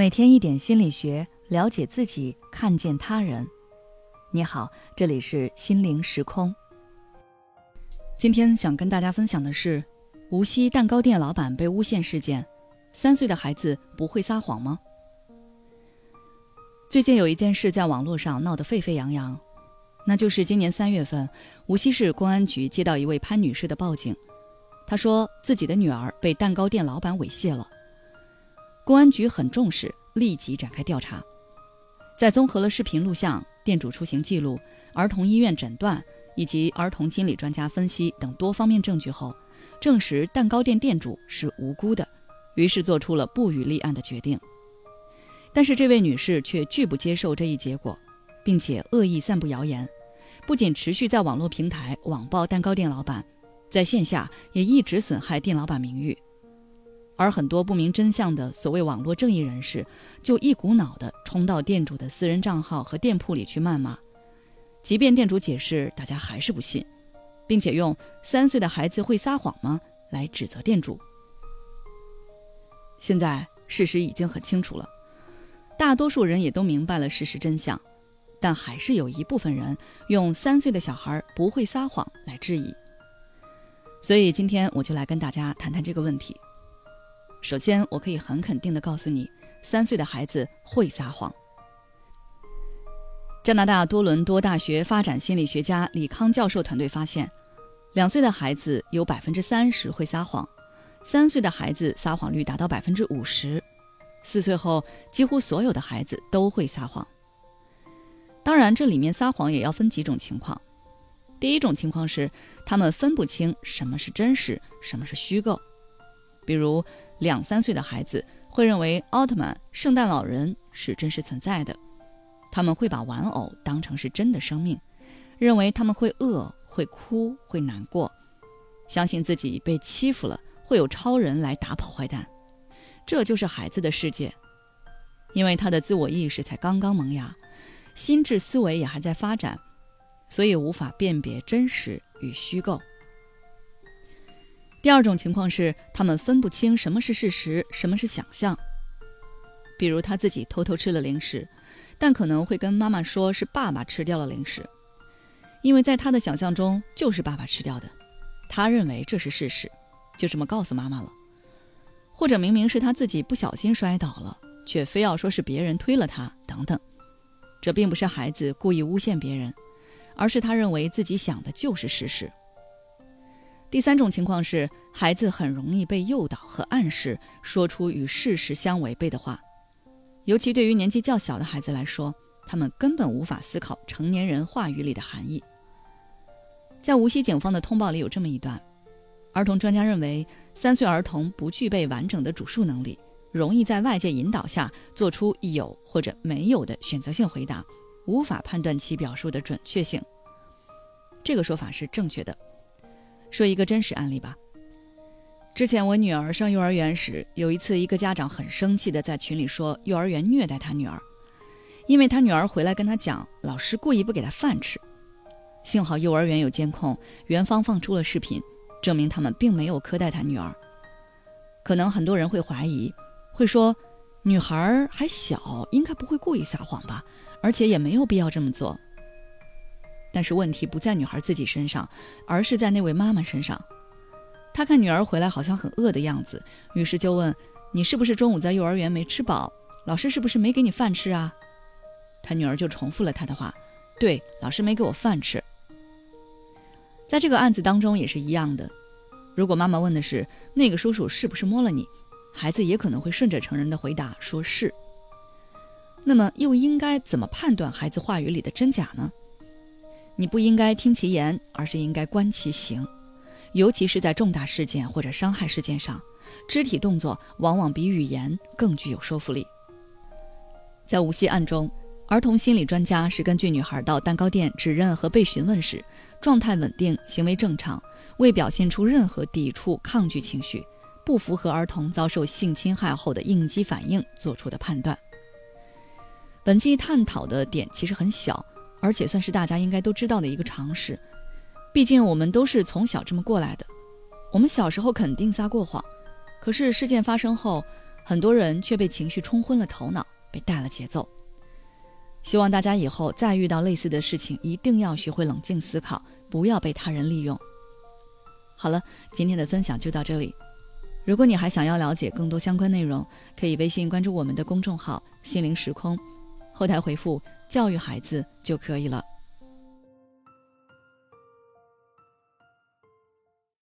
每天一点心理学，了解自己，看见他人。你好，这里是心灵时空。今天想跟大家分享的是，无锡蛋糕店老板被诬陷事件。三岁的孩子不会撒谎吗？最近有一件事在网络上闹得沸沸扬扬，那就是今年三月份，无锡市公安局接到一位潘女士的报警，她说自己的女儿被蛋糕店老板猥亵了。公安局很重视，立即展开调查。在综合了视频录像、店主出行记录、儿童医院诊断以及儿童心理专家分析等多方面证据后，证实蛋糕店店主是无辜的，于是做出了不予立案的决定。但是这位女士却拒不接受这一结果，并且恶意散布谣言，不仅持续在网络平台网暴蛋糕店老板，在线下也一直损害店老板名誉。而很多不明真相的所谓网络正义人士，就一股脑的冲到店主的私人账号和店铺里去谩骂，即便店主解释，大家还是不信，并且用“三岁的孩子会撒谎吗”来指责店主。现在事实已经很清楚了，大多数人也都明白了事实真相，但还是有一部分人用“三岁的小孩不会撒谎”来质疑。所以今天我就来跟大家谈谈这个问题。首先，我可以很肯定的告诉你，三岁的孩子会撒谎。加拿大多伦多大学发展心理学家李康教授团队发现，两岁的孩子有百分之三十会撒谎，三岁的孩子撒谎率达到百分之五十，四岁后几乎所有的孩子都会撒谎。当然，这里面撒谎也要分几种情况。第一种情况是，他们分不清什么是真实，什么是虚构。比如，两三岁的孩子会认为奥特曼、圣诞老人是真实存在的，他们会把玩偶当成是真的生命，认为他们会饿、会哭、会难过，相信自己被欺负了，会有超人来打跑坏蛋。这就是孩子的世界，因为他的自我意识才刚刚萌芽，心智思维也还在发展，所以无法辨别真实与虚构。第二种情况是，他们分不清什么是事实，什么是想象。比如他自己偷偷吃了零食，但可能会跟妈妈说是爸爸吃掉了零食，因为在他的想象中就是爸爸吃掉的，他认为这是事实，就这么告诉妈妈了。或者明明是他自己不小心摔倒了，却非要说是别人推了他，等等。这并不是孩子故意诬陷别人，而是他认为自己想的就是事实。第三种情况是，孩子很容易被诱导和暗示，说出与事实相违背的话。尤其对于年纪较小的孩子来说，他们根本无法思考成年人话语里的含义。在无锡警方的通报里有这么一段：儿童专家认为，三岁儿童不具备完整的主述能力，容易在外界引导下做出有或者没有的选择性回答，无法判断其表述的准确性。这个说法是正确的。说一个真实案例吧。之前我女儿上幼儿园时，有一次，一个家长很生气的在群里说幼儿园虐待他女儿，因为他女儿回来跟他讲，老师故意不给他饭吃。幸好幼儿园有监控，园方放出了视频，证明他们并没有苛待他女儿。可能很多人会怀疑，会说，女孩还小，应该不会故意撒谎吧？而且也没有必要这么做。但是问题不在女孩自己身上，而是在那位妈妈身上。她看女儿回来好像很饿的样子，于是就问：“你是不是中午在幼儿园没吃饱？老师是不是没给你饭吃啊？”她女儿就重复了他的话：“对，老师没给我饭吃。”在这个案子当中也是一样的。如果妈妈问的是那个叔叔是不是摸了你，孩子也可能会顺着成人的回答说是。那么又应该怎么判断孩子话语里的真假呢？你不应该听其言，而是应该观其行，尤其是在重大事件或者伤害事件上，肢体动作往往比语言更具有说服力。在无锡案中，儿童心理专家是根据女孩到蛋糕店指认和被询问时，状态稳定、行为正常，未表现出任何抵触、抗拒情绪，不符合儿童遭受性侵害后的应激反应做出的判断。本期探讨的点其实很小。而且算是大家应该都知道的一个常识，毕竟我们都是从小这么过来的。我们小时候肯定撒过谎，可是事件发生后，很多人，：“，？”。却被情绪冲昏了头脑，被带了节奏。希望大家以后再遇到类似的事情，一定要学会冷静思考，不要被他人利用。好了，今天的分享就到这里。如果你还想要了解更多相关内容，可以微信关注我们的公众号“心灵时空”，后台回复“教育孩子”就可以了。